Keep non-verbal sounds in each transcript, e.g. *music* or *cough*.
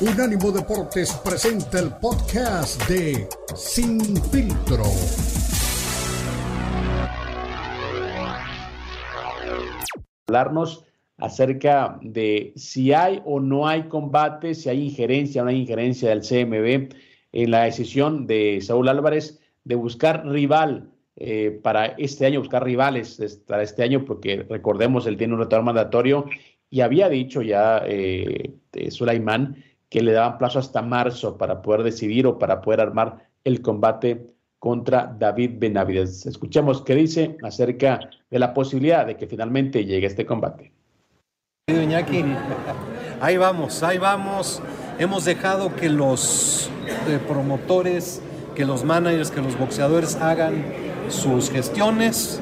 Unánimo Deportes presenta el podcast de Sin Filtro. Hablarnos acerca de si hay o no hay combate, si hay injerencia o no hay injerencia del CMB en la decisión de Saúl Álvarez de buscar rival eh, para este año, buscar rivales para este año, porque recordemos, él tiene un retorno mandatorio y había dicho ya eh, Sulaimán que le daban plazo hasta marzo para poder decidir o para poder armar el combate contra David Benavides. Escuchemos qué dice acerca de la posibilidad de que finalmente llegue este combate. Iñaki, ahí vamos, ahí vamos. Hemos dejado que los eh, promotores, que los managers, que los boxeadores hagan sus gestiones.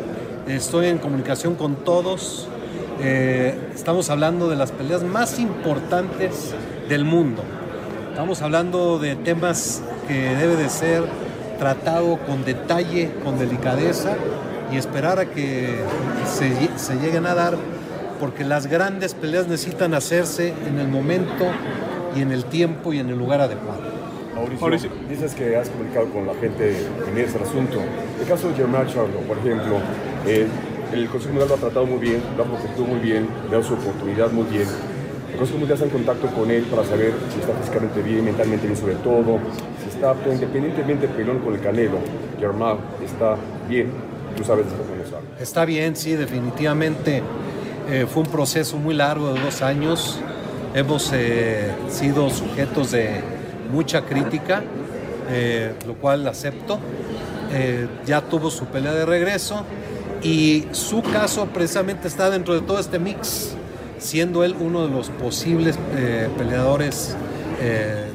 Estoy en comunicación con todos. Eh, estamos hablando de las peleas más importantes del mundo. Estamos hablando de temas que debe de ser tratado con detalle, con delicadeza y esperar a que se, se lleguen a dar, porque las grandes peleas necesitan hacerse en el momento y en el tiempo y en el lugar adecuado. Mauricio, dices que has comunicado con la gente en ese asunto. El caso de Germán Charlo, por ejemplo, eh, el Consejo Mundial lo ha tratado muy bien, lo ha protegido muy bien, le ha dado su oportunidad muy bien. El Consejo Mundial está en contacto con él para saber si está físicamente bien, mentalmente bien sobre todo, si está apto, independientemente pelón con el Canelo, Germán está bien, tú sabes eso Está bien, sí, definitivamente. Eh, fue un proceso muy largo de dos años. Hemos eh, sido sujetos de mucha crítica, eh, lo cual acepto. Eh, ya tuvo su pelea de regreso y su caso precisamente está dentro de todo este mix, siendo él uno de los posibles eh, peleadores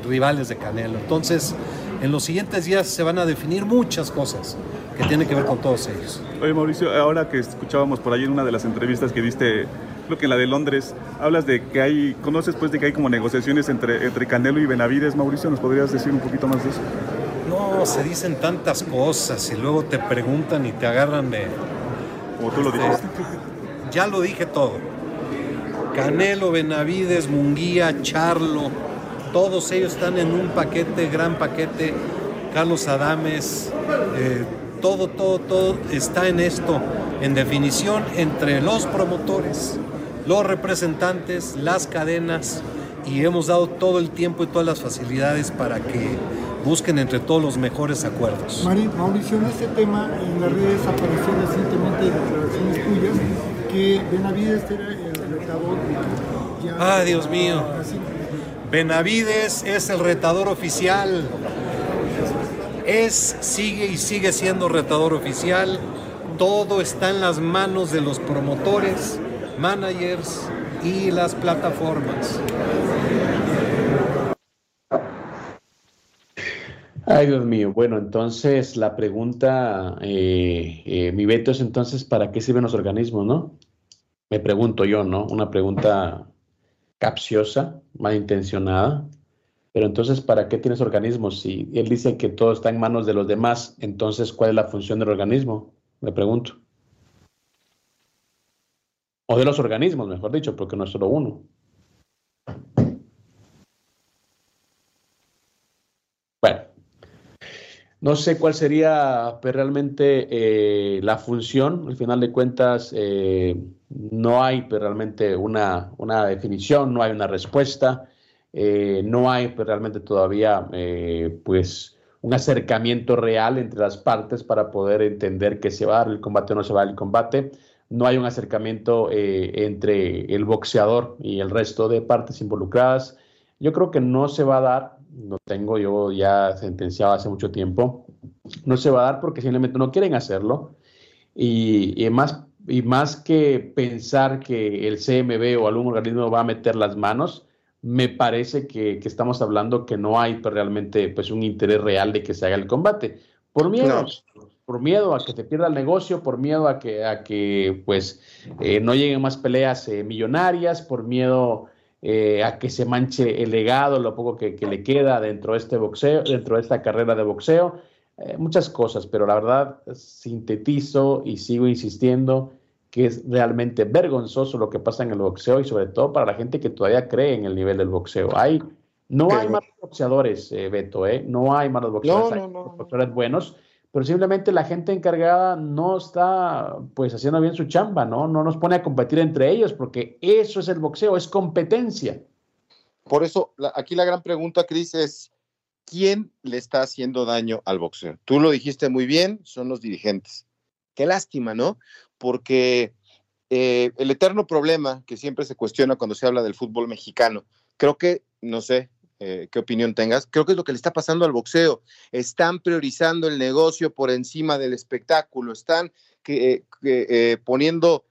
rivales de Canelo. Entonces, en los siguientes días se van a definir muchas cosas que tienen que ver con todos ellos. Oye Mauricio, ahora que escuchábamos por ahí en una de las entrevistas que diste creo que en la de Londres, hablas de que hay, conoces pues de que hay como negociaciones entre, entre Canelo y Benavides, Mauricio, ¿nos podrías decir un poquito más de eso? No, se dicen tantas cosas y luego te preguntan y te agarran de... Como tú lo este, dijiste. Ya lo dije todo. Canelo, Benavides, Munguía, Charlo, todos ellos están en un paquete, gran paquete. Carlos Adames, eh, todo, todo, todo está en esto, en definición entre los promotores, los representantes, las cadenas y hemos dado todo el tiempo y todas las facilidades para que busquen entre todos los mejores acuerdos. Mauricio, en este tema en las redes apareció recientemente declaraciones tuyas que Benavides era retador. ah, Dios mío. Benavides es el retador oficial. Es, sigue y sigue siendo retador oficial. Todo está en las manos de los promotores managers y las plataformas. Ay, Dios mío. Bueno, entonces la pregunta, eh, eh, mi veto es entonces, ¿para qué sirven los organismos, no? Me pregunto yo, ¿no? Una pregunta capciosa, malintencionada. Pero entonces, ¿para qué tienes organismos? Si él dice que todo está en manos de los demás, entonces, ¿cuál es la función del organismo? Me pregunto o de los organismos, mejor dicho, porque no es solo uno. Bueno, no sé cuál sería pues, realmente eh, la función. Al final de cuentas, eh, no hay pues, realmente una, una, definición, no hay una respuesta, eh, no hay pues, realmente todavía pues un acercamiento real entre las partes para poder entender que se va a dar el combate o no se va a dar el combate no hay un acercamiento entre el boxeador y el resto de partes involucradas. Yo creo que no se va a dar, lo tengo yo ya sentenciado hace mucho tiempo, no se va a dar porque simplemente no quieren hacerlo. Y, más, y más que pensar que el CMB o algún organismo va a meter las manos, me parece que, estamos hablando que no hay pues, realmente pues, un interés real de que se haga el combate. Por miedo, por miedo a que se pierda el negocio, por miedo a que, a que pues, eh, no lleguen más peleas eh, millonarias, por miedo eh, a que se manche el legado, lo poco que, le queda dentro de este boxeo, dentro de esta carrera de boxeo, muchas cosas, pero la verdad sintetizo y sigo insistiendo que es realmente vergonzoso lo que pasa en el boxeo y sobre todo para la gente que todavía cree en el nivel del boxeo. Hay No hay malos boxeadores, eh, Beto, ¿eh? No hay malos boxeadores. No, no, no, boxeadores buenos, pero simplemente la gente encargada no está pues haciendo bien su chamba, ¿no? No nos pone a competir entre ellos, porque eso es el boxeo, es competencia. Por eso, aquí la gran pregunta, Cris, es ¿quién le está haciendo daño al boxeo? Tú lo dijiste muy bien, son los dirigentes. Qué lástima, ¿no? Porque eh, el eterno problema que siempre se cuestiona cuando se habla del fútbol mexicano, creo que, no sé, eh, qué opinión tengas, creo que es lo que le está pasando al boxeo. Están priorizando el negocio por encima del espectáculo, están eh, poniendo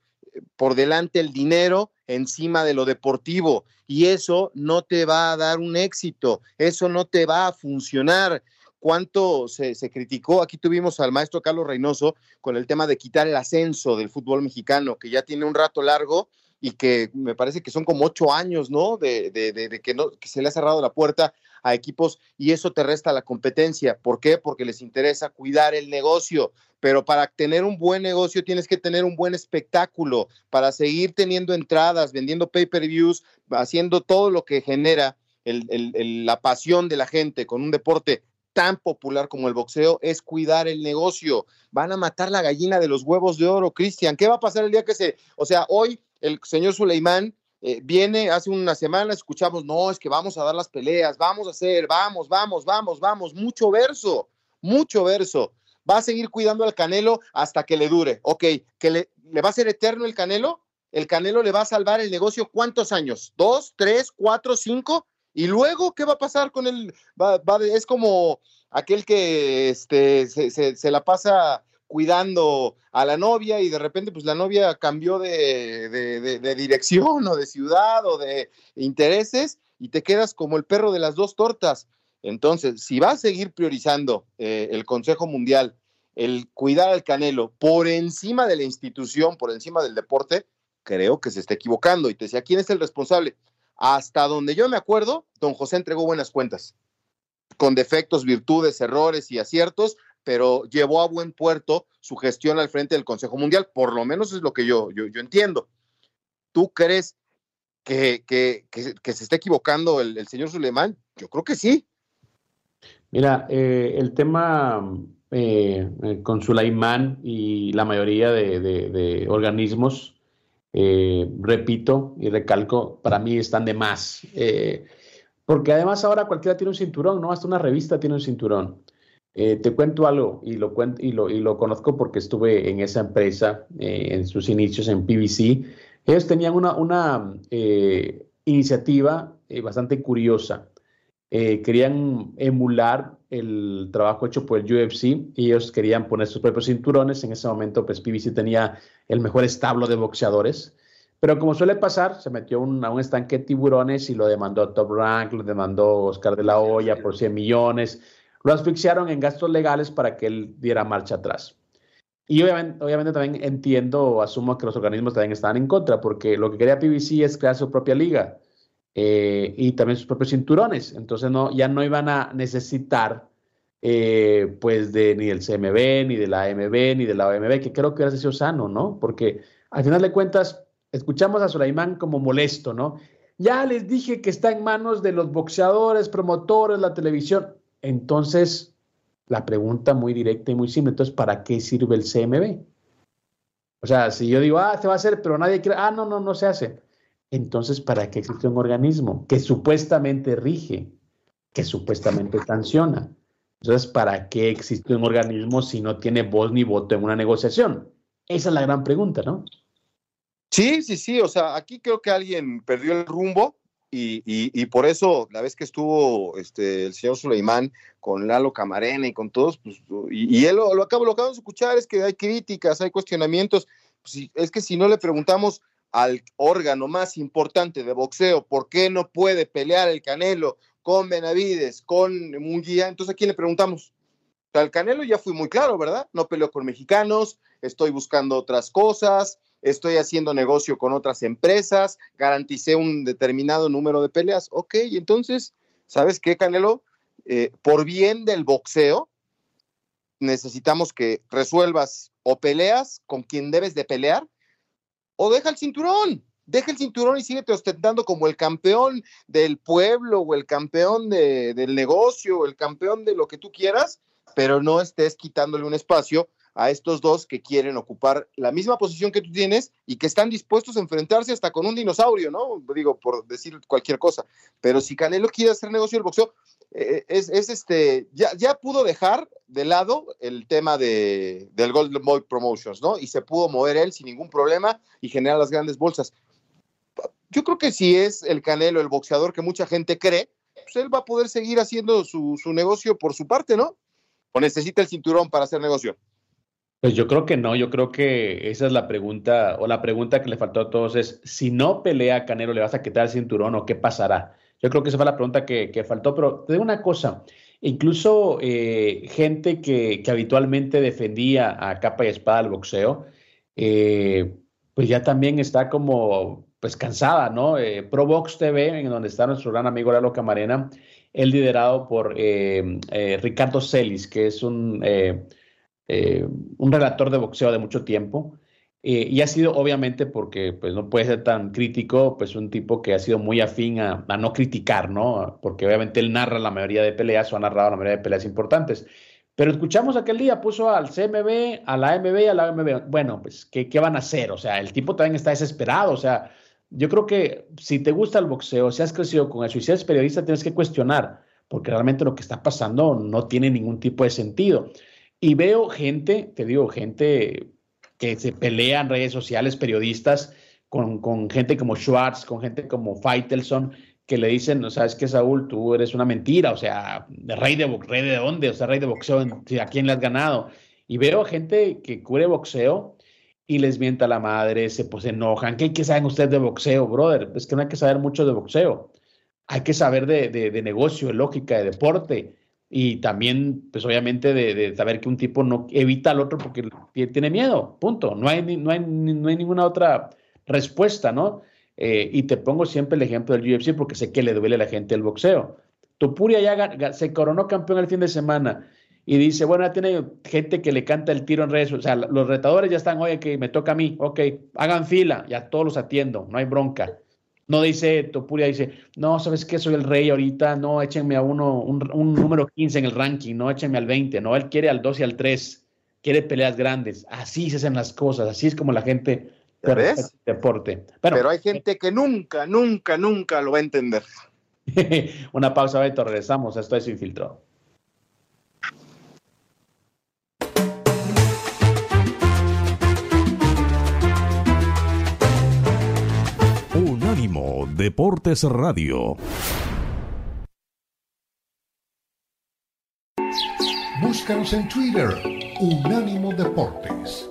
por delante el dinero encima de lo deportivo y eso no te va a dar un éxito, eso no te va a funcionar. ¿Cuánto se, se, criticó? Aquí tuvimos al maestro Carlos Reynoso con el tema de quitar el ascenso del fútbol mexicano, que ya tiene un rato largo y que me parece que son como ocho años, ¿no? De, de, que, no, que se le ha cerrado la puerta a equipos y eso te resta la competencia. ¿Por qué? Porque les interesa cuidar el negocio. Pero para tener un buen negocio tienes que tener un buen espectáculo, para seguir teniendo entradas, vendiendo pay-per-views, haciendo todo lo que genera la pasión de la gente con un deporte tan popular como el boxeo es cuidar el negocio. Van a matar la gallina de los huevos de oro, Cristian. ¿Qué va a pasar el día que se, o sea, hoy el señor Suleimán eh, viene hace una semana, escuchamos, no, es que vamos a dar las peleas, vamos a hacer, vamos, vamos, vamos, vamos, mucho verso, mucho verso. Va a seguir cuidando al Canelo hasta que le dure. Ok, que le, va a ser eterno el Canelo. El Canelo le va a salvar el negocio cuántos años? ¿Dos, tres, cuatro, cinco? Y luego, ¿qué va a pasar con él? Va, es como aquel que este, se la pasa cuidando a la novia y de repente pues la novia cambió de, dirección o de ciudad o de intereses y te quedas como el perro de las dos tortas. Entonces, si va a seguir priorizando eh, el Consejo Mundial el cuidar al Canelo por encima de la institución, por encima del deporte, creo que se está equivocando. Y te decía, ¿quién es el responsable? Hasta donde yo me acuerdo, don José entregó buenas cuentas, con defectos, virtudes, errores y aciertos, pero llevó a buen puerto su gestión al frente del Consejo Mundial, por lo menos es lo que yo, yo, entiendo. ¿Tú crees que, que, se está equivocando el, señor Suleiman? Yo creo que sí. Mira, eh, el tema eh, eh, con Suleiman y la mayoría de, organismos, repito y recalco, para mí están de más. porque además ahora cualquiera tiene un cinturón, ¿no? Hasta una revista tiene un cinturón. Eh, te cuento algo y lo, cuento, y, lo, y lo conozco porque estuve en esa empresa eh, en sus inicios en PVC. Ellos tenían una, una eh, iniciativa bastante curiosa. querían emular el trabajo hecho por el UFC y ellos querían poner sus propios cinturones. En ese momento, pues PVC tenía el mejor establo de boxeadores. Pero como suele pasar, se metió un, a un estanque de tiburones y lo demandó Top Rank, lo demandó Oscar de la Hoya por 100 millones lo asfixiaron en gastos legales para que él diera marcha atrás. Y obviamente, obviamente también entiendo, asumo que los organismos también están en contra, porque lo que quería PBC es crear su propia liga eh, y también sus propios cinturones. Entonces no, ya no iban a necesitar eh, pues de ni del CMB, ni de la AMB, ni de la OMB, que creo que era sido sano, ¿no? Porque al final de cuentas, escuchamos a Sulaimán como molesto, ¿no? Ya les dije que está en manos de los boxeadores, promotores, la televisión. Entonces, la pregunta muy directa y muy simple, entonces, ¿para qué sirve el CMB? O sea, si yo digo, ah, se va a hacer, pero nadie quiere, ah, no, no, no se hace. Entonces, ¿para qué existe un organismo que supuestamente rige, que supuestamente sanciona? Entonces, ¿para qué existe un organismo si no tiene voz ni voto en una negociación? Esa es la gran pregunta, ¿no? Sí, sí, sí. O sea, aquí creo que alguien perdió el rumbo y, por eso, la vez que estuvo este, el señor Suleimán con Lalo Camarena y con todos, pues, y, él lo, acabo, lo acabamos de escuchar, es que hay críticas, hay cuestionamientos. Pues, es que si no le preguntamos al órgano más importante de boxeo por qué no puede pelear el Canelo con Benavides, con Munguía, entonces a quién le preguntamos. El Canelo ya fui muy claro, ¿verdad? No peleó con mexicanos, estoy buscando otras cosas, estoy haciendo negocio con otras empresas, garanticé un determinado número de peleas. Ok, entonces, ¿sabes qué, Canelo? Eh, por bien del boxeo, necesitamos que resuelvas o peleas con quien debes de pelear o deja el cinturón. deja el cinturón y síguete ostentando como el campeón del pueblo o el campeón del negocio o el campeón de lo que tú quieras, pero no estés quitándole un espacio a estos dos que quieren ocupar la misma posición que tú tienes y que están dispuestos a enfrentarse hasta con un dinosaurio, ¿no? Digo, por decir cualquier cosa. Pero si Canelo quiere hacer negocio del boxeo, eh, es, este, ya, ya pudo dejar de lado el tema de, del Golden Boy Promotions, ¿no? Y se pudo mover él sin ningún problema y generar las grandes bolsas. Yo creo que si es el Canelo, el boxeador que mucha gente cree, pues él va a poder seguir haciendo su, su negocio por su parte, ¿no? O necesita el cinturón para hacer negocio. Pues yo creo que no, yo creo que esa es la pregunta, o la pregunta que le faltó a todos es, si no pelea Canelo, ¿le vas a quitar el cinturón o qué pasará? Yo creo que esa fue la pregunta que, faltó, pero te digo una cosa, incluso eh, gente que, habitualmente defendía a capa y espada el boxeo, eh, pues ya también está como pues cansada, ¿no? Eh, Pro Box TV, en donde está nuestro gran amigo Lalo Camarena, él liderado por Ricardo Celis, que es un eh, un relator de boxeo de mucho tiempo. Eh, y ha sido, obviamente, porque pues, no puede ser tan crítico, pues un tipo que ha sido muy afín a, no criticar, ¿no? Porque obviamente él narra la mayoría de peleas o ha narrado la mayoría de peleas importantes. Pero escuchamos aquel día, puso al CMB, a la AMB y a la. Bueno, pues, ¿qué, ¿qué, van a hacer? O sea, el tipo también está desesperado. O sea, yo creo que si te gusta el boxeo, si has crecido con eso y si eres periodista, tienes que cuestionar, porque realmente lo que está pasando no tiene ningún tipo de sentido. Y veo gente, te digo, gente que se pelea en redes sociales, periodistas, con, con gente como Schwartz, con gente como Faitelson, que le dicen, sabes que Saúl, tú eres una mentira, o sea, rey de rey de dónde, o sea, rey de boxeo, ¿a quién le has ganado? Y veo gente que cubre boxeo y les mienta la madre, se pues enojan, ¿qué, que saben ustedes de boxeo, brother? Es que no hay que saber mucho de boxeo, hay que saber de, de, de negocio, de lógica, de deporte, y también, pues obviamente, de, saber que un tipo no evita al otro porque tiene miedo, punto. No hay, no hay, no hay ninguna otra respuesta, ¿no? Eh, y te pongo siempre el ejemplo del UFC porque sé que le duele a la gente el boxeo. Tupuria ya se coronó campeón el fin de semana y dice, bueno, ya tiene gente que le canta el tiro en redes, o sea, los retadores ya están, oye, que me toca a mí, ok, hagan fila, ya todos los atiendo, no hay bronca. No dice Topuria, dice, no, ¿sabes qué? Soy el rey ahorita, no, échenme a uno, un, número 15 en el ranking, no, échenme al 20, no, él quiere al 2 y al 3, quiere peleas grandes, así se hacen las cosas, así es como la gente ¿Ves? deporte. Pero hay gente que nunca, nunca, nunca lo va a entender. *laughs* Una pausa, Beto, regresamos, esto es Infiltrado. Deportes Radio. Búscanos en Twitter, Unánimo Deportes.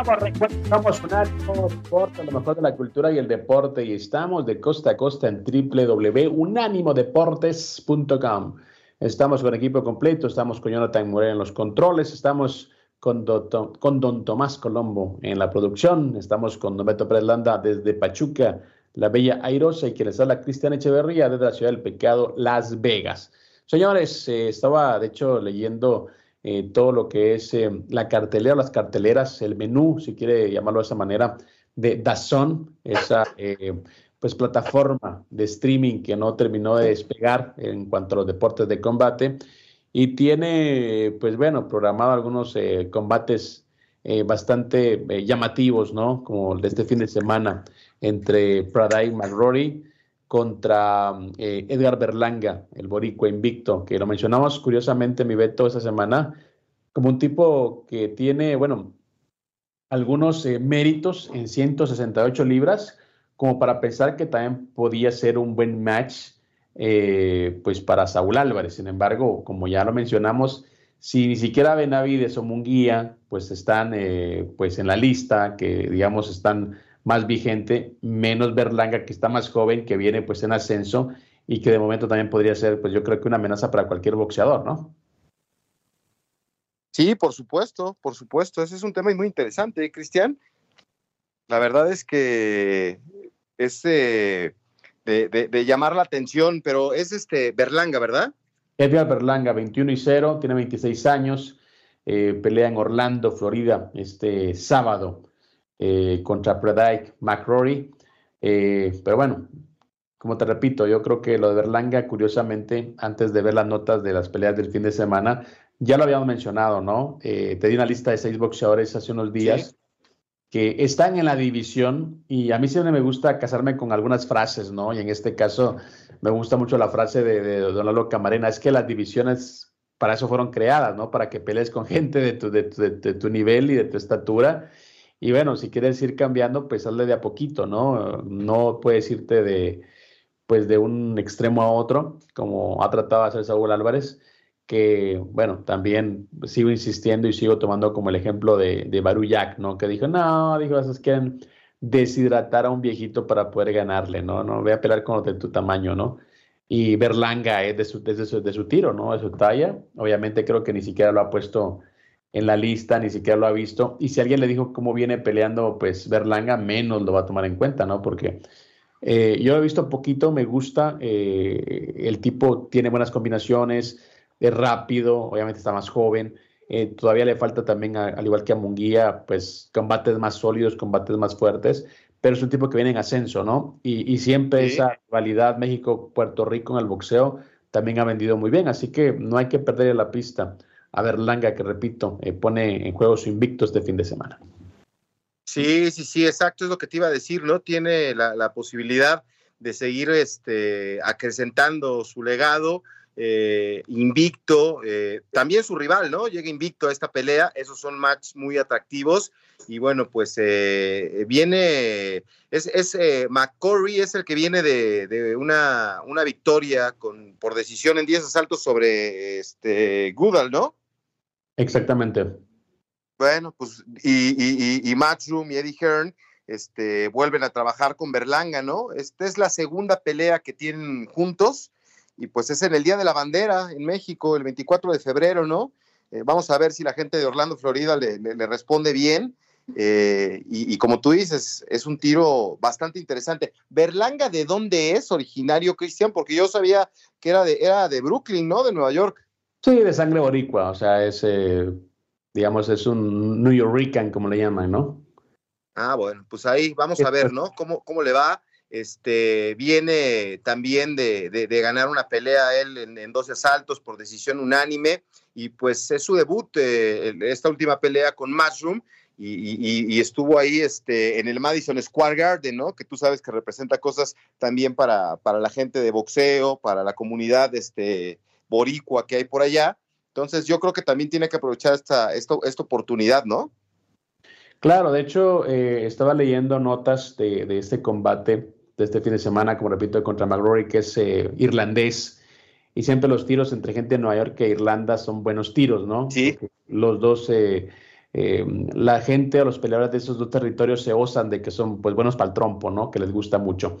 Estamos a lo mejor de la cultura y el deporte, y estamos de costa a costa en www.unanimodeportes.com. Estamos con equipo completo, estamos con Jonathan Moreno en los controles, estamos con, con Don Tomás Colombo en la producción, estamos con Don Beto Pérez desde Pachuca, la bella airosa, y que les habla Cristian Echeverría desde la ciudad del pecado, Las Vegas. Señores, eh, estaba de hecho leyendo eh, todo lo que es eh, la cartelera, las carteleras, el menú, si quiere llamarlo de esa manera, de Dazón, esa eh, pues plataforma de streaming que no terminó de despegar en cuanto a los deportes de combate y tiene, pues bueno, programado algunos combates bastante llamativos, ¿no? Como el de este fin de semana entre Pradai McRory contra eh, Edgar Berlanga, el boricua invicto, que lo mencionamos curiosamente, mi Beto, esa semana, como un tipo que tiene, bueno, algunos eh, méritos en 168 libras, como para pensar que también podía ser un buen match, eh, pues para Saúl Álvarez. Sin embargo, como ya lo mencionamos, si ni siquiera Benavides o Munguía pues están pues en la lista, que digamos están más vigente, menos Berlanga que está más joven, que viene pues en ascenso y que de momento también podría ser pues yo creo que una amenaza para cualquier boxeador, ¿no? Sí, por supuesto, por supuesto. Ese es un tema muy interesante, ¿eh, Cristian. La verdad es que es eh, de, llamar la atención, pero es este Berlanga, ¿verdad? Edgar Berlanga, 21 y 0, tiene 26 años, eh, pelea en Orlando, Florida, este sábado eh, contra Predaik McRory. pero bueno, como te repito, yo creo que lo de Berlanga, curiosamente, antes de ver las notas de las peleas del fin de semana, ya lo habíamos mencionado, ¿no? te di una lista de seis boxeadores hace unos días que están en la división y a mí siempre me gusta casarme con algunas frases, ¿no? Y en este caso me gusta mucho la frase de, de Don Lalo Camarena, es que las divisiones para eso fueron creadas, ¿no? Para que pelees con *laughs* gente de tu, de, de tu nivel y de tu estatura. Y bueno, si quieres ir cambiando, pues hazle de a poquito, ¿no? No puedes irte de, pues de un extremo a otro, como ha tratado de hacer Saúl Álvarez que, bueno, también sigo insistiendo y sigo tomando como el ejemplo de, de ¿no? Que dijo, no, dijo, es que deshidratar a un viejito para poder ganarle, ¿no? No voy a pelear con los de tu tamaño, ¿no? Y Berlanga es de su, de su, de su tiro, ¿no? De su talla. Obviamente creo que ni siquiera lo ha puesto en la lista, ni siquiera lo ha visto. Y si alguien le dijo cómo viene peleando, pues Berlanga menos lo va a tomar en cuenta, ¿no? Porque eh, yo he visto poquito, me gusta, eh, el tipo tiene buenas combinaciones, es rápido, obviamente está más joven. Eh, todavía le falta también, al igual que a Munguía, pues combates más sólidos, combates más fuertes, pero es un tipo que viene en ascenso, ¿no? Y, siempre esa rivalidad México-Puerto Rico en el boxeo también ha vendido muy bien, así que no hay que perder la pista a Berlanga, que repito, eh, pone en juego su invicto este fin de semana. Sí, sí, sí, exacto, es lo que te iba a decir, ¿no? Tiene la, posibilidad de seguir este, acrecentando su legado, eh, invicto, eh, también su rival, ¿no? Llega invicto a esta pelea, esos son matches muy atractivos y bueno, pues eh, viene, es, es McCorry es el que viene de, una, una, victoria con, por decisión en 10 asaltos sobre este Goodall, ¿no? Exactamente. Bueno, pues y, Matchroom y Eddie Hearn este, vuelven a trabajar con Berlanga, ¿no? Esta es la segunda pelea que tienen juntos y pues es en el Día de la Bandera en México, el 24 de febrero, ¿no? Eh, vamos a ver si la gente de Orlando, Florida, le, responde bien. Eh, y, como tú dices, es un tiro bastante interesante. ¿Berlanga de dónde es originario, Cristian? Porque yo sabía que era de, era de Brooklyn, ¿no? De Nueva York. Sí, de sangre boricua, o sea, es, eh, digamos, es un New Yorkican, como le llaman, ¿no? Ah, bueno, pues ahí vamos a ver, ¿no? ¿Cómo, cómo le va? Este, viene también de, ganar una pelea él en, 12 asaltos por decisión unánime y pues es su debut, eh, esta última pelea con Mushroom y, estuvo ahí este, en el Madison Square Garden, ¿no? Que tú sabes que representa cosas también para, para la gente de boxeo, para la comunidad este, boricua que hay por allá. Entonces yo creo que también tiene que aprovechar esta, esta, esta oportunidad, ¿no? Claro, de hecho, eh, estaba leyendo notas de, de, este combate de este fin de semana, como repito, contra McRory, que es eh, irlandés. Y siempre los tiros entre gente de Nueva York e Irlanda son buenos tiros, ¿no? Sí. los dos, eh, la gente o los peleadores de esos dos territorios se osan de que son pues buenos para el trompo, ¿no? Que les gusta mucho.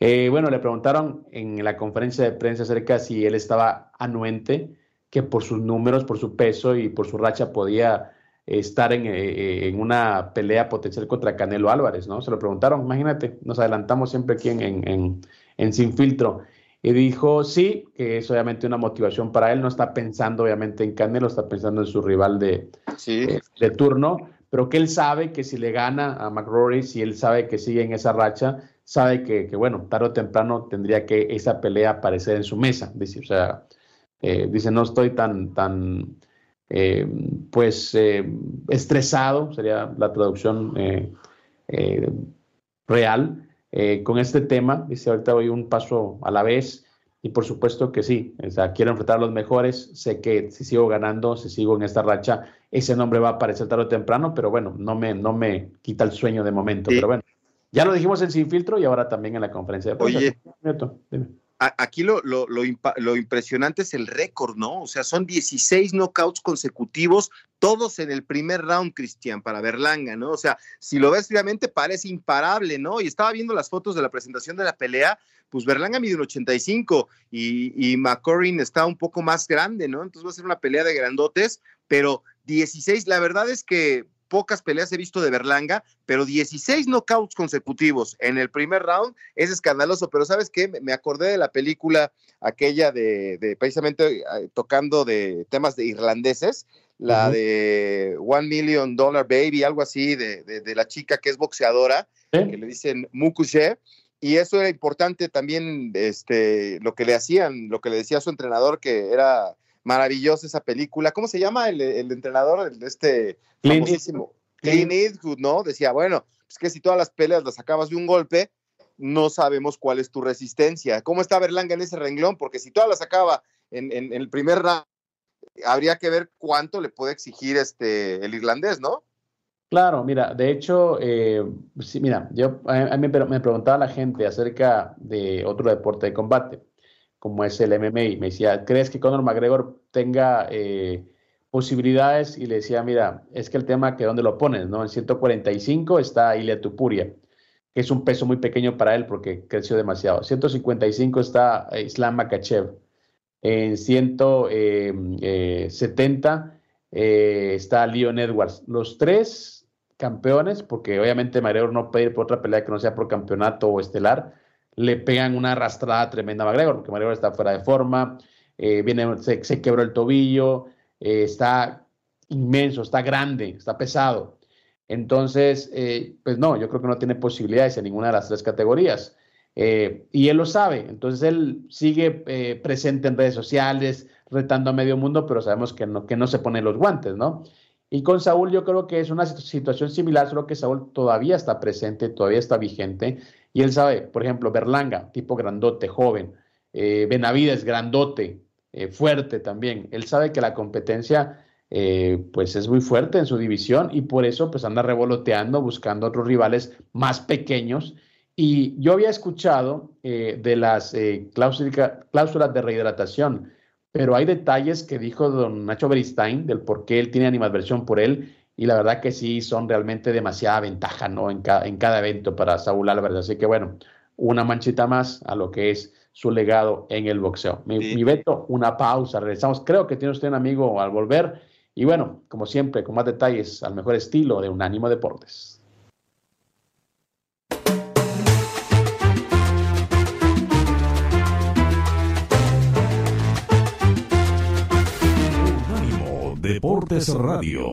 Bueno, le preguntaron en la conferencia de prensa acerca de si él estaba anuente, que por sus números, por su peso y por su racha podía estar en, eh, en, una pelea potencial contra Canelo Álvarez, ¿no? Se lo preguntaron, imagínate, nos adelantamos siempre aquí en, en, en, Sin Filtro. Y dijo, sí, que es obviamente una motivación para él, no está pensando obviamente en Canelo, está pensando en su rival de, eh, de turno, pero que él sabe que si le gana a McRory, si él sabe que sigue en esa racha, sabe que, que, bueno, tarde o temprano tendría que esa pelea aparecer en su mesa, dice, o sea, eh, dice, no estoy tan, tan, eh, pues eh, estresado, sería la traducción eh, real, con este tema. Dice, ahorita voy un paso a la vez y por supuesto que sí, o sea, quiero enfrentar a los mejores, sé que si sigo ganando, si sigo en esta racha, ese nombre va a aparecer tarde o temprano, pero bueno, no me, no me quita el sueño de momento, pero bueno. Ya lo dijimos en Sin Filtro y ahora también en la conferencia de prensa. Oye, aquí lo, lo, lo, impresionante es el récord, ¿no? O sea, son 16 knockouts consecutivos, todos en el primer round, Cristian, para Berlanga, ¿no? O sea, si lo ves fríamente parece imparable, ¿no? Y estaba viendo las fotos de la presentación de la pelea, pues Berlanga mide un 85 y, y McCorrin está un poco más grande, ¿no? Entonces va a ser una pelea de grandotes, pero 16, la verdad es que pocas peleas he visto de Berlanga, pero 16 knockouts consecutivos en el primer round es escandaloso. Pero ¿sabes qué? Me acordé de la película aquella de, precisamente eh, tocando de temas de irlandeses, la de One Million Dollar Baby, algo así, de, la chica que es boxeadora, que le dicen Mukushe. Y eso era importante también, este, lo que le hacían, lo que le decía su entrenador, que era maravillosa esa película. ¿Cómo se llama el, entrenador de este famosísimo? Clint Eastwood, ¿no? Decía, bueno, es que si todas las peleas las acabas de un golpe, no sabemos cuál es tu resistencia. ¿Cómo está Berlanga en ese renglón? Porque si todas las acaba en, el primer round, habría que ver cuánto le puede exigir este el irlandés, ¿no? Claro, mira, de hecho, eh, sí, mira, yo a mí me preguntaba la gente acerca de otro deporte de combate como es el MMA. Me decía, ¿crees que Conor McGregor tenga eh, posibilidades? Y le decía, mira, es que el tema que dónde lo pones, ¿no? En 145 está Ilia Tupuria, que es un peso muy pequeño para él porque creció demasiado. 155 está eh, Islam Makachev. En 170 eh, está Leon Edwards. Los tres campeones, porque obviamente McGregor no puede ir por otra pelea que no sea por campeonato o estelar, le pegan una arrastrada tremenda a McGregor, porque McGregor está fuera de forma, eh, viene, se, quebró el tobillo, eh, está inmenso, está grande, está pesado. Entonces, eh, pues no, yo creo que no tiene posibilidades en ninguna de las tres categorías. y él lo sabe, entonces él sigue presente en redes sociales, retando a medio mundo, pero sabemos que no, que no se pone los guantes, ¿no? Y con Saúl yo creo que es una situación similar, solo que Saúl todavía está presente, todavía está vigente y él sabe, por ejemplo, Berlanga, tipo grandote, joven, eh, Benavides, grandote, eh, fuerte también. Él sabe que la competencia eh, pues es muy fuerte en su división y por eso pues anda revoloteando, buscando otros rivales más pequeños. Y yo había escuchado de las cláusulas de rehidratación, pero hay detalles que dijo don Nacho Beristain del por qué él tiene animadversión por él y la verdad que sí son realmente demasiada ventaja ¿no? en, cada, en cada evento para Saúl Álvarez. Así que bueno, una manchita más a lo que es su legado en el boxeo. Mi, mi Beto, una pausa, regresamos. Creo que tiene usted un amigo al volver. Y bueno, como siempre, con más detalles, al mejor estilo de Unánimo Deportes. Unánimo Deportes Radio.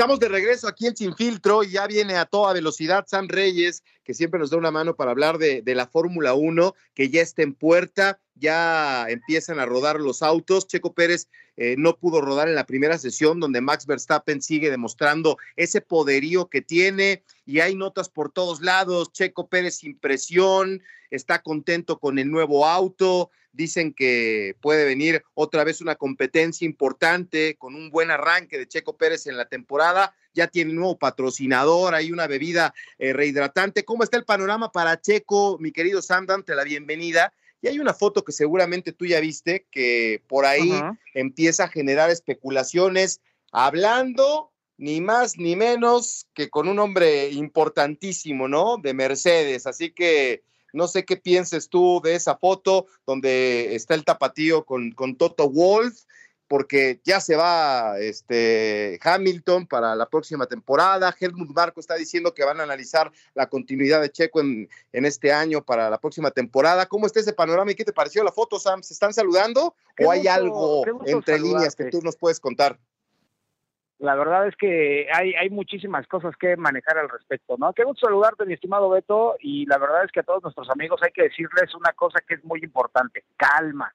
Estamos de regreso aquí en Sin Filtro y ya viene a toda velocidad Sam Reyes, que siempre nos da una mano para hablar de, la Fórmula 1, que ya está en puerta, ya empiezan a rodar los autos. Checo Pérez eh, no pudo rodar en la primera sesión, donde Max Verstappen sigue demostrando ese poderío que tiene y hay notas por todos lados. Checo Pérez sin presión, está contento con el nuevo auto, dicen que puede venir otra vez una competencia importante con un buen arranque de Checo Pérez en la temporada. Ya tiene un nuevo patrocinador, hay una bebida eh, rehidratante. ¿Cómo está el panorama para Checo, mi querido Sam? Dante la bienvenida. Y hay una foto que seguramente tú ya viste que por ahí empieza a generar especulaciones, hablando ni más ni menos que con un hombre importantísimo, ¿no? De Mercedes. Así que no sé qué pienses tú de esa foto donde está el tapatío con, con Toto Wolf, porque ya se va este, Hamilton para la próxima temporada. Helmut Marco está diciendo que van a analizar la continuidad de Checo en, en, este año para la próxima temporada. ¿Cómo está ese panorama y qué te pareció la foto, Sam? ¿Se están saludando o hay algo entre líneas que tú nos puedes contar? La verdad es que hay, hay muchísimas cosas que manejar al respecto, ¿no? Qué gusto saludarte, mi estimado Beto, y la verdad es que a todos nuestros amigos hay que decirles una cosa que es muy importante, calma.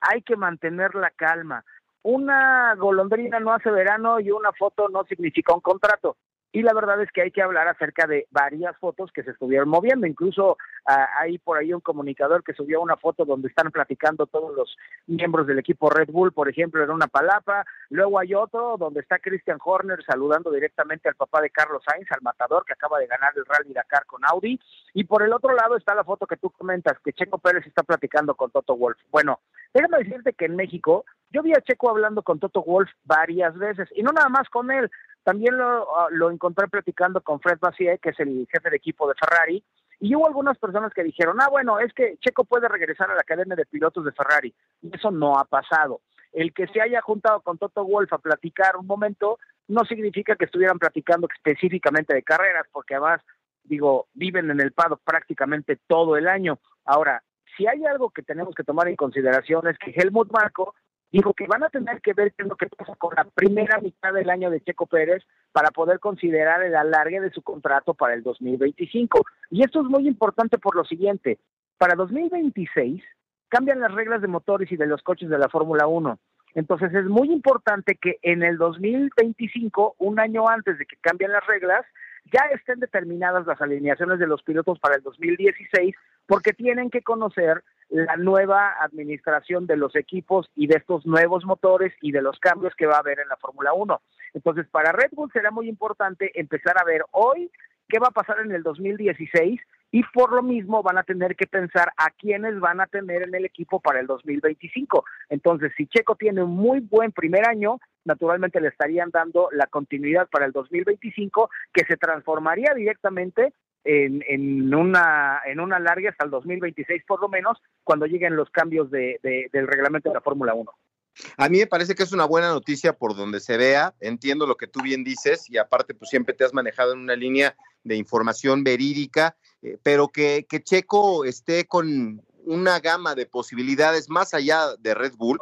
Hay que mantener la calma. Una golondrina no hace verano y una foto no significa un contrato y la verdad es que hay que hablar acerca de varias fotos que se estuvieron moviendo. Incluso ah, hay por ahí un comunicador que subió una foto donde están platicando todos los miembros del equipo Red Bull, por ejemplo, en una palapa. Luego hay otro donde está Christian Horner saludando directamente al papá de Carlos Sainz, al matador que acaba de ganar el Rally Dakar con Audi. Y por el otro lado está la foto que tú comentas, que Checo Pérez está platicando con Toto Wolf. Bueno, déjame decirte que en México yo vi a Checo hablando con Toto Wolf varias veces, y no nada más con él, también lo, ah, lo encontré platicando con Fred Vassier, que es el jefe de equipo de Ferrari, y hubo algunas personas que dijeron, ah, bueno, es que Checo puede regresar a la academia de pilotos de Ferrari. Y eso no ha pasado. El que se haya juntado con Toto Wolf a platicar un momento no significa que estuvieran platicando específicamente de carreras, porque además, digo, viven en el paddock prácticamente todo el año. Ahora, si hay algo que tenemos que tomar en consideración es que Helmut Marco dijo que van a tener que ver qué es lo que pasa con la primera mitad del año de Checo Pérez para poder considerar el alargue de su contrato para el 2025. Y esto es muy importante por lo siguiente, para 2026 cambian las reglas de motores y de los coches de la Fórmula 1. Entonces es muy importante que en el 2025, un año antes de que cambien las reglas, ya estén determinadas las alineaciones de los pilotos para el 2016, porque tienen que conocer la nueva administración de los equipos y de estos nuevos motores y de los cambios que va a haber en la Fórmula 1. Entonces, para Red Bull será muy importante empezar a ver hoy qué va a pasar en el 2016 y por lo mismo van a tener que pensar a quiénes van a tener en el equipo para el 2025. Entonces, si Checo tiene un muy buen primer año, naturalmente le estarían dando la continuidad para el 2025, que se transformaría directamente en, en, una en una larga hasta el 2026 por lo menos cuando lleguen los cambios de, del reglamento de la Fórmula 1. A mí me parece que es una buena noticia por donde se vea, entiendo lo que tú bien dices y aparte pues siempre te has manejado en una línea de información verídica, eh, pero que, que Checo esté con una gama de posibilidades más allá de Red Bull,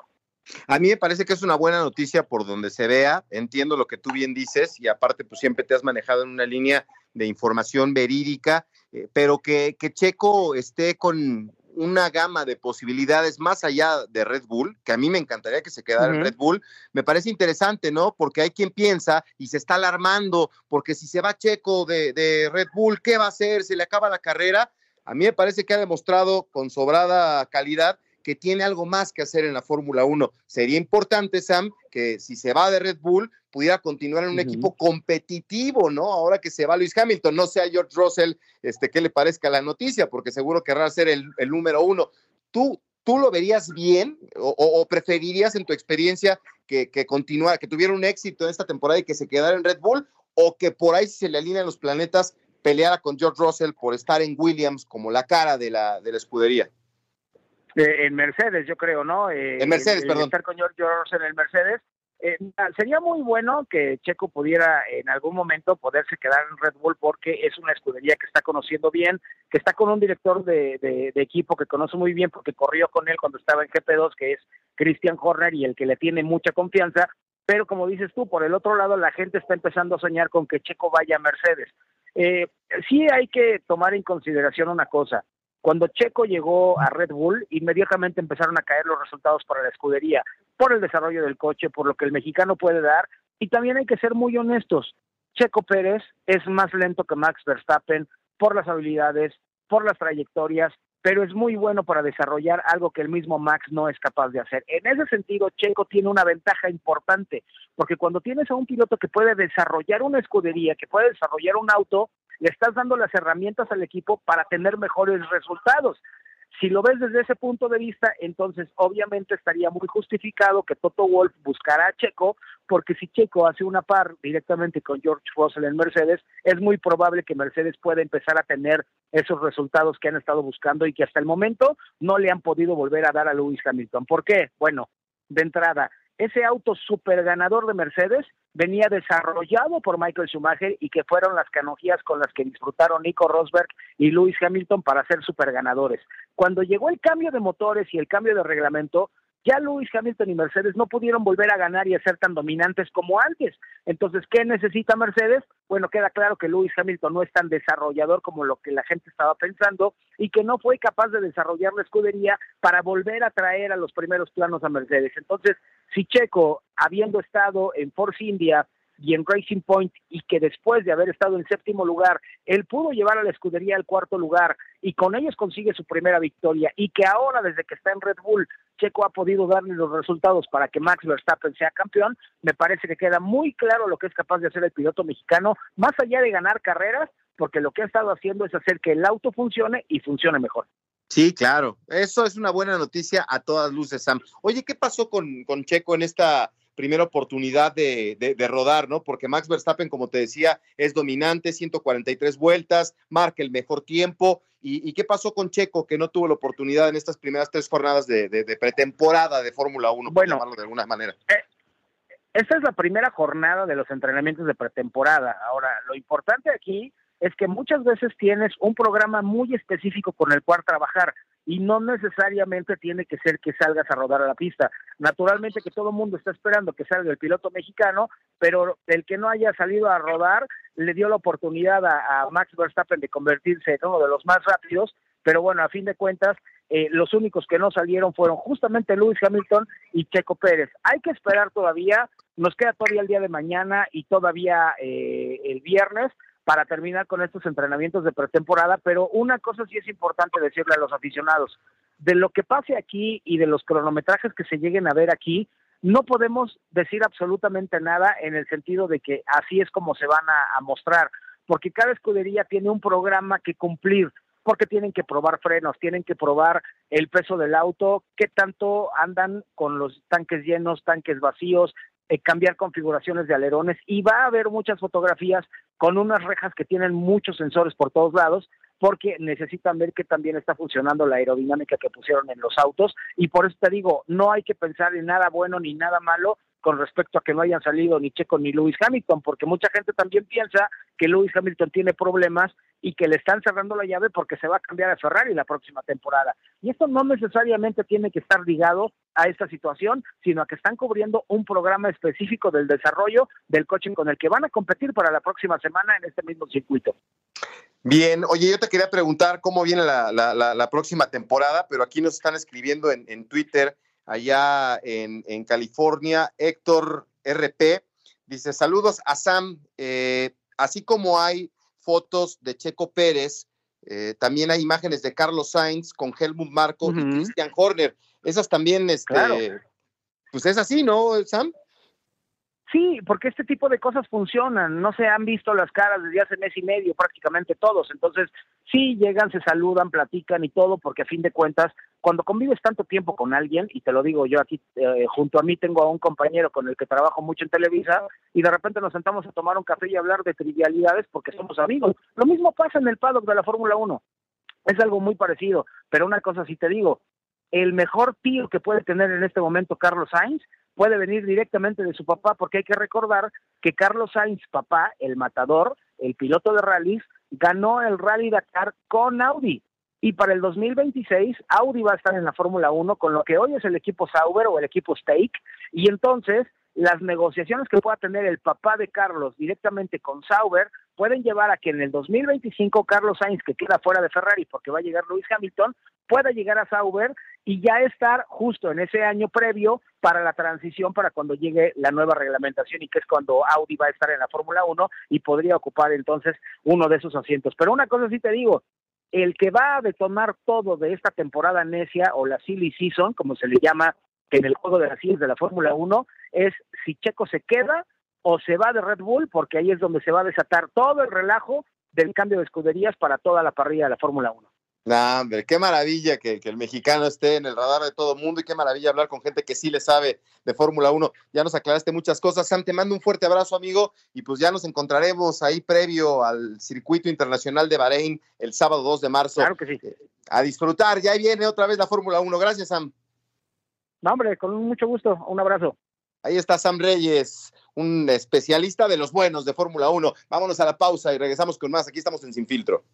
a mí me parece que es una buena noticia por donde se vea, entiendo lo que tú bien dices y aparte pues siempre te has manejado en una línea de información verídica, eh, pero que, que Checo esté con una gama de posibilidades más allá de Red Bull, que a mí me encantaría que se quedara en Red Bull, me parece interesante, ¿no? Porque hay quien piensa y se está alarmando, porque si se va Checo de, de Red Bull, ¿qué va a hacer? ¿Se le acaba la carrera? A mí me parece que ha demostrado con sobrada calidad que tiene algo más que hacer en la Fórmula 1. Sería importante, Sam, que si se va de Red Bull, pudiera continuar en un equipo competitivo, ¿no? Ahora que se va Luis Hamilton, no sea George Russell, este, que le parezca la noticia, porque seguro querrá ser el, número uno. ¿Tú, ¿Tú lo verías bien o, preferirías en tu experiencia que, que continuara, que tuviera un éxito en esta temporada y que se quedara en Red Bull o que por ahí si se le alinean los planetas peleara con George Russell por estar en Williams como la cara de la, de la escudería? En Mercedes, yo creo, ¿no? Eh, en Mercedes, perdón. Estar con George Russell en el Mercedes. Eh, sería muy bueno que Checo pudiera en algún momento poderse quedar en Red Bull porque es una escudería que está conociendo bien, que está con un director de, de, equipo que conoce muy bien porque corrió con él cuando estaba en GP2, que es Christian Horner y el que le tiene mucha confianza. Pero como dices tú, por el otro lado, la gente está empezando a soñar con que Checo vaya a Mercedes. Eh, sí hay que tomar en consideración una cosa. Cuando Checo llegó a Red Bull, inmediatamente empezaron a caer los resultados para la escudería, por el desarrollo del coche, por lo que el mexicano puede dar. Y también hay que ser muy honestos. Checo Pérez es más lento que Max Verstappen por las habilidades, por las trayectorias, pero es muy bueno para desarrollar algo que el mismo Max no es capaz de hacer. En ese sentido, Checo tiene una ventaja importante, porque cuando tienes a un piloto que puede desarrollar una escudería, que puede desarrollar un auto, le estás dando las herramientas al equipo para tener mejores resultados. Si lo ves desde ese punto de vista, entonces obviamente estaría muy justificado que Toto Wolf buscara a Checo, porque si Checo hace una par directamente con George Russell en Mercedes, es muy probable que Mercedes pueda empezar a tener esos resultados que han estado buscando y que hasta el momento no le han podido volver a dar a Lewis Hamilton. ¿Por qué? Bueno, de entrada, ese auto super ganador de Mercedes venía desarrollado por Michael Schumacher y que fueron las canogías con las que disfrutaron Nico Rosberg y Lewis Hamilton para ser super ganadores. Cuando llegó el cambio de motores y el cambio de reglamento, Ya Lewis Hamilton y Mercedes no pudieron volver a ganar y a ser tan dominantes como antes. Entonces, ¿qué necesita Mercedes? Bueno, queda claro que Lewis Hamilton no es tan desarrollador como lo que la gente estaba pensando y que no fue capaz de desarrollar la escudería para volver a traer a los primeros planos a Mercedes. Entonces, si Checo, habiendo estado en Force India, y en Racing Point y que después de haber estado en séptimo lugar, él pudo llevar a la escudería al cuarto lugar y con ellos consigue su primera victoria y que ahora desde que está en Red Bull Checo ha podido darle los resultados para que Max Verstappen sea campeón, me parece que queda muy claro lo que es capaz de hacer el piloto mexicano, más allá de ganar carreras, porque lo que ha estado haciendo es hacer que el auto funcione y funcione mejor. Sí, claro. Eso es una buena noticia a todas luces, Sam. Oye, ¿qué pasó con, Checo en esta primera oportunidad de, de, rodar, ¿no? Porque Max Verstappen, como te decía, es dominante, 143 vueltas, marca el mejor tiempo. ¿Y, qué pasó con Checo, que no tuvo la oportunidad en estas primeras tres jornadas de, de pretemporada de Fórmula 1, por llamarlo de alguna manera? Eh, esta es la primera jornada de los entrenamientos de pretemporada. Ahora, lo importante aquí es que muchas veces tienes un programa muy específico con el cual trabajar y no necesariamente tiene que ser que salgas a rodar a la pista. Naturalmente que todo el mundo está esperando que salga el piloto mexicano, pero el que no haya salido a rodar le dio la oportunidad a, Max Verstappen de convertirse en uno de los más rápidos, pero bueno, a fin de cuentas, eh, los únicos que no salieron fueron justamente Lewis Hamilton y Checo Pérez. Hay que esperar todavía, nos queda todavía el día de mañana y todavía eh, el viernes para terminar con estos entrenamientos de pretemporada, pero una cosa sí es importante decirle a los aficionados, de lo que pase aquí y de los cronometrajes que se lleguen a ver aquí, no podemos decir absolutamente nada en el sentido de que así es como se van a, a mostrar, porque cada escudería tiene un programa que cumplir, porque tienen que probar frenos, tienen que probar el peso del auto, qué tanto andan con los tanques llenos, tanques vacíos, eh, cambiar configuraciones de alerones y va a haber muchas fotografías con unas rejas que tienen muchos sensores por todos lados porque necesitan ver que también está funcionando la aerodinámica que pusieron en los autos y por eso te digo, no hay que pensar en nada bueno ni nada malo con respecto a que no hayan salido ni Checo ni Lewis Hamilton, porque mucha gente también piensa que Lewis Hamilton tiene problemas y que le están cerrando la llave porque se va a cambiar a Ferrari la próxima temporada. Y esto no necesariamente tiene que estar ligado a esta situación, sino a que están cubriendo un programa específico del desarrollo del coche con el que van a competir para la próxima semana en este mismo circuito. Bien, oye, yo te quería preguntar cómo viene la, próxima temporada, pero aquí nos están escribiendo en, Twitter allá en, California. Héctor RP dice, saludos a Sam. Eh, así como hay fotos de Checo Pérez, eh, también hay imágenes de Carlos Sainz con Helmut Marco y Christian Horner. Esas también, este, pues es así, ¿no, Sam? Sí, porque este tipo de cosas funcionan, no se han visto las caras desde hace mes y medio prácticamente todos, entonces sí llegan, se saludan, platican y todo, porque a fin de cuentas, cuando convives tanto tiempo con alguien, y te lo digo yo aquí, eh, junto a mí tengo a un compañero con el que trabajo mucho en Televisa, y de repente nos sentamos a tomar un café y hablar de trivialidades porque somos amigos. Lo mismo pasa en el paddock de la Fórmula 1, es algo muy parecido, pero una cosa sí te digo, el mejor tío que puede tener en este momento Carlos Sainz puede venir directamente de su papá, porque hay que recordar que Carlos Sainz, papá, el matador, el piloto de rallies, ganó el Rally Dakar con Audi. Y para el 2026, Audi va a estar en la Fórmula 1 con lo que hoy es el equipo Sauber o el equipo Stake. Y entonces, las negociaciones que pueda tener el papá de Carlos directamente con Sauber pueden llevar a que en el 2025 Carlos Sainz, que queda fuera de Ferrari porque va a llegar Luis Hamilton, pueda llegar a Sauber y ya estar justo en ese año previo para la transición para cuando llegue la nueva reglamentación y que es cuando Audi va a estar en la Fórmula 1 y podría ocupar entonces uno de esos asientos. Pero una cosa sí te digo, el que va a detonar todo de esta temporada necia o la silly season, como se le llama en el juego de las sillas de la Fórmula 1, es si Checo se queda o se va de Red Bull, porque ahí es donde se va a desatar todo el relajo del cambio de escuderías para toda la parrilla de la Fórmula 1. Nah, hombre, qué maravilla que, el mexicano esté en el radar de todo el mundo y qué maravilla hablar con gente que sí le sabe de Fórmula 1. Ya nos aclaraste muchas cosas. Sam, te mando un fuerte abrazo, amigo, y pues ya nos encontraremos ahí previo al circuito internacional de Bahrein el sábado 2 de marzo. Claro que sí. Eh, a disfrutar, ya viene otra vez la Fórmula 1. Gracias, Sam. No, hombre, con mucho gusto. Un abrazo. Ahí está Sam Reyes, un especialista de los buenos de Fórmula 1. Vámonos a la pausa y regresamos con más. Aquí estamos en Sin Filtro.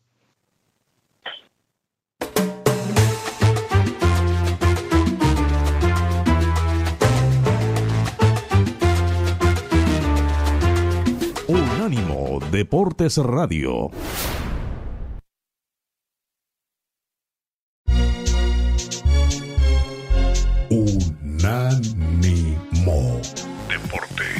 Deportes Radio. Unánimo Deportes.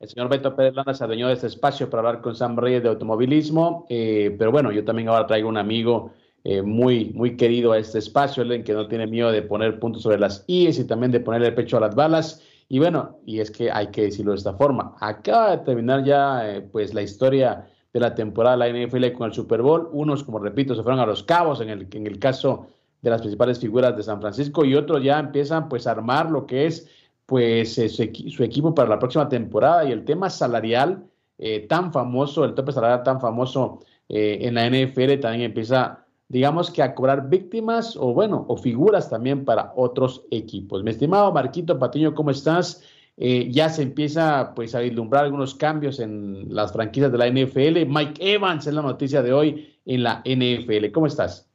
El señor Beto Pérez Landa se adueñó de este espacio para hablar con Sam Reyes de automovilismo, eh, pero bueno, yo también ahora traigo un amigo eh, muy, muy querido a este espacio, alguien que no tiene miedo de poner puntos sobre las IES y también de ponerle el pecho a las balas. Y bueno, y es que hay que decirlo de esta forma. Acaba de terminar ya eh, pues la historia de la temporada de la NFL con el Super Bowl. Unos, como repito, se fueron a los cabos en el, en el caso de las principales figuras de San Francisco y otros ya empiezan pues a armar lo que es pues su, su, equipo para la próxima temporada y el tema salarial eh, tan famoso, el tope salarial tan famoso eh, en la NFL también empieza, digamos que a cobrar víctimas o bueno, o figuras también para otros equipos. Mi estimado Marquito Patiño, ¿cómo estás? Eh, ya se empieza pues a vislumbrar algunos cambios en las franquicias de la NFL. Mike Evans es la noticia de hoy en la NFL. ¿Cómo estás?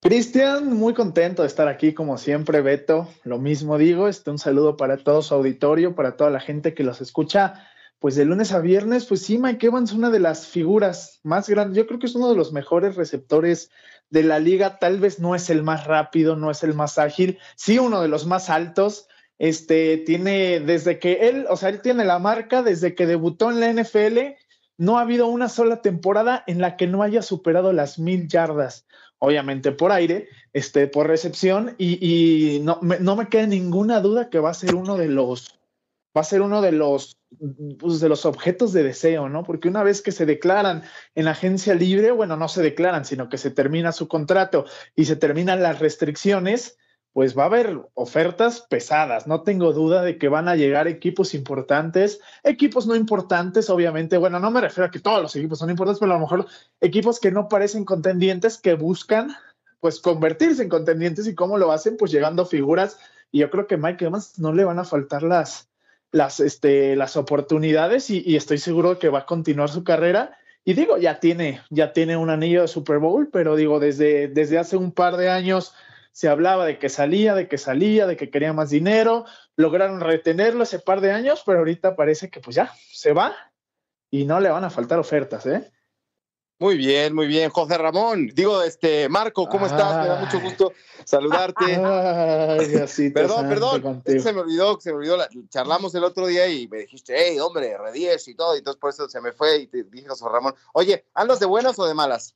Cristian, muy contento de estar aquí como siempre, Beto. Lo mismo digo, este un saludo para todo su auditorio, para toda la gente que los escucha, pues de lunes a viernes, pues sí, Mike Evans una de las figuras más grandes, yo creo que es uno de los mejores receptores de la liga, tal vez no es el más rápido, no es el más ágil, sí uno de los más altos, este tiene desde que él, o sea, él tiene la marca desde que debutó en la NFL, no ha habido una sola temporada en la que no haya superado las mil yardas obviamente por aire, este, por recepción, y, y no, me, no, me, queda ninguna duda que va a ser uno de los, va a ser uno de los, pues, de los objetos de deseo, ¿no? Porque una vez que se declaran en agencia libre, bueno, no se declaran, sino que se termina su contrato y se terminan las restricciones, pues va a haber ofertas pesadas. No tengo duda de que van a llegar equipos importantes, equipos no importantes, obviamente. Bueno, no me refiero a que todos los equipos son importantes, pero a lo mejor equipos que no parecen contendientes, que buscan pues convertirse en contendientes y cómo lo hacen, pues llegando figuras. Y yo creo que Mike Evans no le van a faltar las, las, este, las oportunidades y, estoy seguro que va a continuar su carrera. Y digo, ya tiene, ya tiene un anillo de Super Bowl, pero digo, desde, desde hace un par de años se hablaba de que salía, de que salía, de que quería más dinero, lograron retenerlo ese par de años, pero ahorita parece que pues ya se va y no le van a faltar ofertas, ¿eh? Muy bien, muy bien, José Ramón. Digo, este, Marco, ¿cómo estás? Me da mucho gusto saludarte. *laughs* Ay, perdón, perdón, se me olvidó, se me olvidó. charlamos el otro día y me dijiste, hey, hombre, R10 y todo, y entonces por eso se me fue y te dije, José Ramón, oye, ¿andas de buenas o de malas?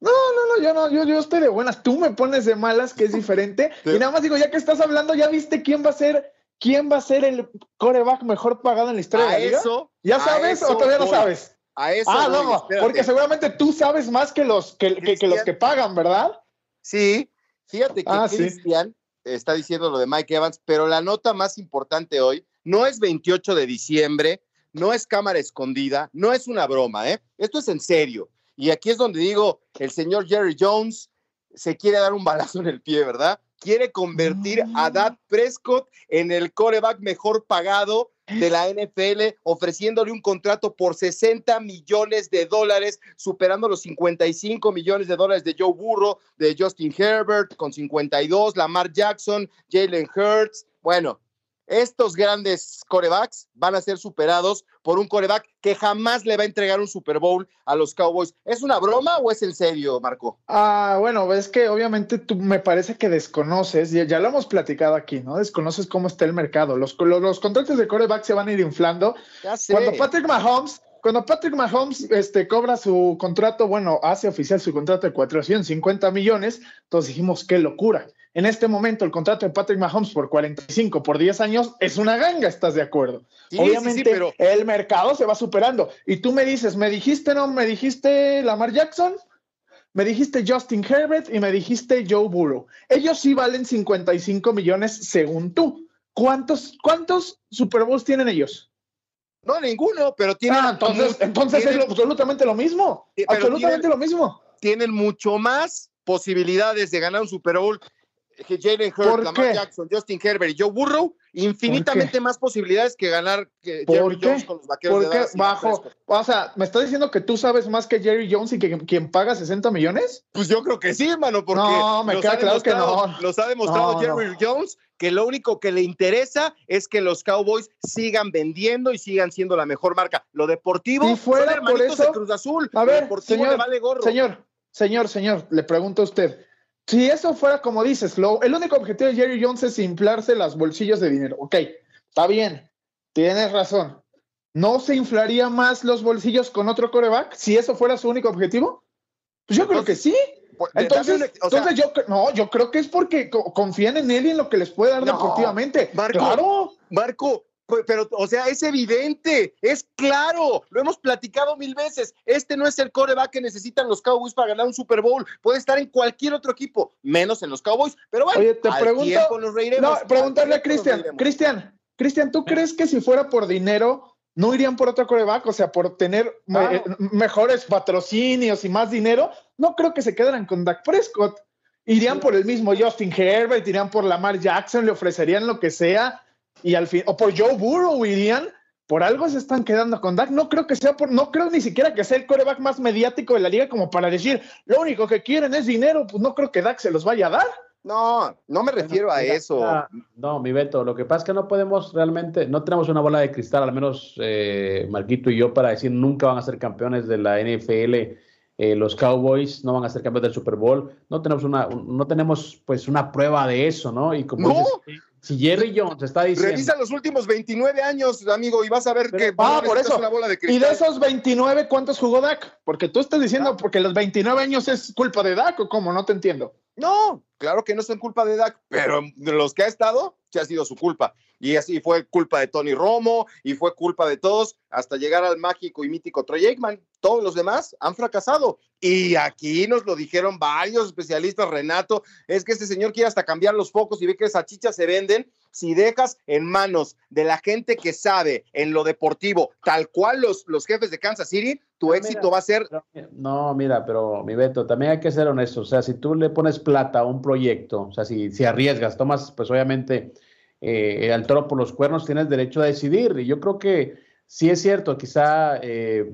No, no, no, yo no, yo, yo estoy de buenas. Tú me pones de malas, que es diferente. *laughs* Y nada más digo, ya que estás hablando, ¿ya viste quién va a ser, quién va a ser el coreback mejor pagado en la historia a de la liga? Eso, ¿Ya sabes o todavía no sabes? A eso. Ah, voy, no, espérate. porque seguramente tú sabes más que los que, que, que los que pagan, ¿verdad? Sí, fíjate que Ah, sí. Cristian está diciendo lo de Mike Evans, pero la nota más importante hoy no es 28 de diciembre, no es cámara escondida, no es una broma, ¿eh? Esto es en serio. Y aquí es donde digo, el señor Jerry Jones se quiere dar un balazo en el pie, ¿verdad? Quiere convertir a Dak Prescott en el coreback mejor pagado de la NFL, ofreciéndole un contrato por 60 millones de dólares, superando los 55 millones de dólares de Joe Burrow, de Justin Herbert con 52, Lamar Jackson, Jalen Hurts. Bueno, estos grandes corebacks van a ser superados por un coreback que jamás le va a entregar un Super Bowl a los Cowboys. ¿Es una broma o es en serio, Marco? Ah, bueno, ves que obviamente tú me parece que desconoces, ya, ya lo hemos platicado aquí, ¿no? Desconoces cómo está el mercado. Los, los, los contratos de coreback se van a ir inflando. Ya sé. Cuando Patrick Mahomes, cuando Patrick Mahomes este, cobra su contrato, bueno, hace oficial su contrato de 450 millones, entonces dijimos, qué locura. En este momento, el contrato de Patrick Mahomes por 45 por 10 años es una ganga, ¿estás de acuerdo? Sí, Obviamente, sí, sí, pero- el mercado se va superando. Y tú me dices, me dijiste, no, me dijiste Lamar Jackson, me dijiste Justin Herbert y me dijiste Joe Burrow. Ellos sí valen 55 millones según tú. ¿cuántos, cuántos Super Bowls tienen ellos? No, ninguno, pero tienen. Ah, entonces, entonces tienen- es lo- absolutamente lo mismo. Absolutamente tienen- lo mismo. tienen mucho más posibilidades de ganar un Super Bowl Jalen ¿Por Hurts, Lamar qué? Jackson, Justin Herbert y Joe Burrow, infinitamente más posibilidades que ganar que ¿Por Jerry qué? Jones con los vaqueros de Dak bajo, o sea, ¿me estás diciendo que tú sabes más que Jerry Jones y que quien paga 60 millones? Pues yo creo que sí, hermano, porque No, me queda claro que no. Nos ha demostrado No, Jerry Jones que lo único que le interesa es que los Cowboys sigan vendiendo y sigan siendo la mejor marca. Lo deportivo Si fuera son por eso- de Cruz Azul. A lo ver, deportivo señor, le vale gorro. señor, señor, señor, le pregunto a usted. Si eso fuera como dices, lo, el único objetivo de Jerry Jones es inflarse los bolsillos de dinero. Ok, está bien, tienes razón. ¿No se inflaría más los bolsillos con otro coreback si eso fuera su único objetivo? Pues yo creo que sí. Pues, Entonces, un- o sea, entonces yo no, yo creo que es porque co- confían en él y en lo que les puede dar No, deportivamente. Marco, claro. Marco, pero, o sea, es evidente, es claro, lo hemos platicado mil veces. Este no es el coreback que necesitan los Cowboys para ganar un Super Bowl. Puede estar en cualquier otro equipo, menos en los Cowboys. Pero bueno, Oye, te al pregunto- tiempo nos reiremos. No, preguntarle a Cristian. Cristian, Cristian, ¿tú crees que si fuera por dinero, no irían por otro coreback? O sea, por tener Claro. eh, mejores patrocinios y más dinero. No creo que se quedaran con Dak Prescott. Irían por el mismo Justin Herbert, irían por Lamar Jackson, le ofrecerían lo que sea. Y al fin, o por Joe Burrow irían. Por algo se están quedando con Dak. No creo que sea por, no creo ni siquiera que sea el coreback más mediático de la liga como para decir, lo único que quieren es dinero. Pues no creo que Dak se los vaya a dar. No, no me refiero a Mira, eso. no, mi Beto, lo que pasa es que no podemos realmente, no tenemos una bola de cristal, al menos eh, Marquito y yo, para decir nunca van a ser campeones de la NFL. eh, los Cowboys no van a ser campeones del Super Bowl. No tenemos una, un- no tenemos pues una prueba de eso, ¿no? Y como No. dices, si Jerry Jones está diciendo. Revisa los últimos 29 años, amigo, y vas a ver Pero- que Ah, por eso. una bola de Y de esos 29, ¿cuántos jugó Dak? Porque tú estás diciendo porque los 29 años es culpa de Dak o cómo, no te entiendo. No, claro que no es en culpa de Dak, pero de los que ha estado, sí ha sido su culpa. Y así fue culpa de Tony Romo y fue culpa de todos hasta llegar al mágico y mítico Troy Aikman. Todos los demás han fracasado. Y aquí nos lo dijeron varios especialistas, Renato, es que este señor quiere hasta cambiar los focos y ve que esas chichas se venden. Si dejas en manos de la gente que sabe en lo deportivo, tal cual los, los jefes de Kansas City, tu Ah, éxito mira. va a ser No, mira, pero mi Beto, también hay que ser honesto. O sea, si tú le pones plata a un proyecto, o sea, si, si arriesgas, tomas, pues obviamente, eh, al toro por los cuernos, tienes derecho a decidir. Y yo creo que sí es cierto, quizá eh,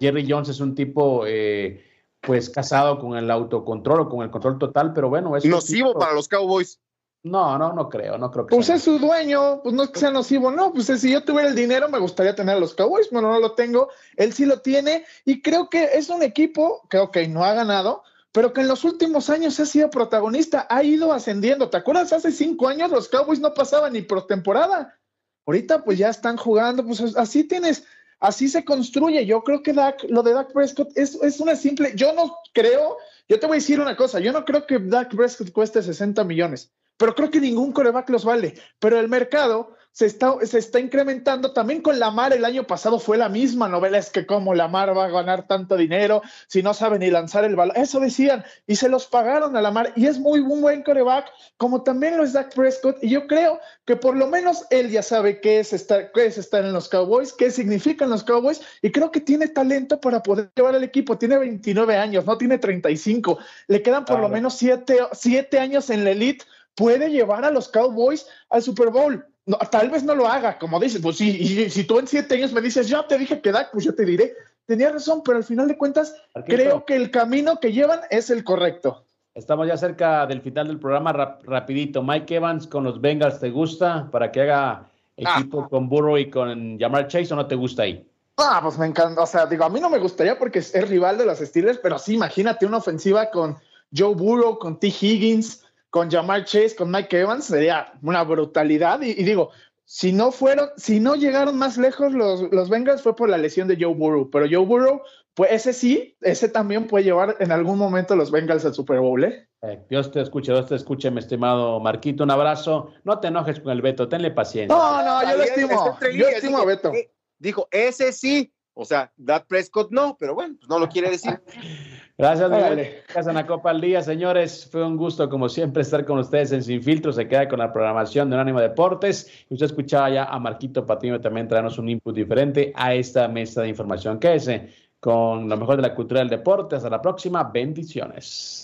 Jerry Jones es un tipo, eh, pues, casado con el autocontrol o con el control total, pero bueno, es nocivo tipo- para los Cowboys. No, no, no creo, no creo que Pues sea es su dueño, pues no es que sea nocivo, no, pues si yo tuviera el dinero me gustaría tener a los Cowboys, pero no lo tengo, él sí lo tiene y creo que es un equipo que, ok, no ha ganado, pero que en los últimos años ha sido protagonista, ha ido ascendiendo. ¿Te acuerdas? Hace cinco años los Cowboys no pasaban ni por temporada. Ahorita pues ya están jugando, pues así tienes, así se construye. Yo creo que lo de Dak Prescott es, es una simple, yo no creo, yo te voy a decir una cosa, yo no creo que Dak Prescott cueste 60 millones pero creo que ningún coreback los vale. Pero el mercado se está, se está incrementando. También con Lamar el año pasado fue la misma novela, es que cómo Lamar va a ganar tanto dinero si no sabe ni lanzar el balón. Eso decían, y se los pagaron a Lamar. Y es muy un buen coreback, como también lo es Dak Prescott. Y yo creo que por lo menos él ya sabe qué es estar, qué es estar en los Cowboys, qué significan los Cowboys, y creo que tiene talento para poder llevar al equipo. Tiene 29 años, no tiene 35. Le quedan por lo menos 7 siete años en la elite puede llevar a los Cowboys al Super Bowl. No, tal vez no lo haga, como dices, pues sí, y si tú en siete años me dices, ya te dije que Dak, pues yo te diré, tenía razón, pero al final de cuentas, creo que el camino que llevan es el correcto. Estamos ya cerca del final del programa, rap- rapidito. Mike Evans con los Bengals, ¿te gusta? Para que haga equipo con Burrow y con Jamar Chase o no te gusta ahí? Ah, pues me encanta, o sea, digo, a mí no me gustaría porque es, es rival de los Steelers, pero sí, imagínate una ofensiva con Joe Burrow, con T. Higgins, con Jamar Chase, con Mike Evans, sería una brutalidad. Y, y digo, si no fueron, si no llegaron más lejos los, los Bengals fue por la lesión de Joe Burrow, pero Joe Burrow, pues ese sí, ese también puede llevar en algún momento los Bengals al Super Bowl, ¿eh? Eh, Dios te escuche, Dios te escuche, mi estimado Marquito. Un abrazo. No te enojes con el Beto, tenle paciencia. No, no, yo lo estimo, yo estimo a dijo, Beto. eh, Dijo, ese sí. O sea, Dak Prescott no, pero bueno, pues no lo quiere decir. *laughs* Gracias, Miguel. Gracias, la Copa al Día, señores. Fue un gusto, como siempre, estar con ustedes en Sin Filtro. Se queda con la programación de Unánimo Deportes. Usted escuchaba ya a Marquito Patiño también traernos un input diferente a esta mesa de información. Quédese con lo mejor de la cultura del deporte. Hasta la próxima. Bendiciones.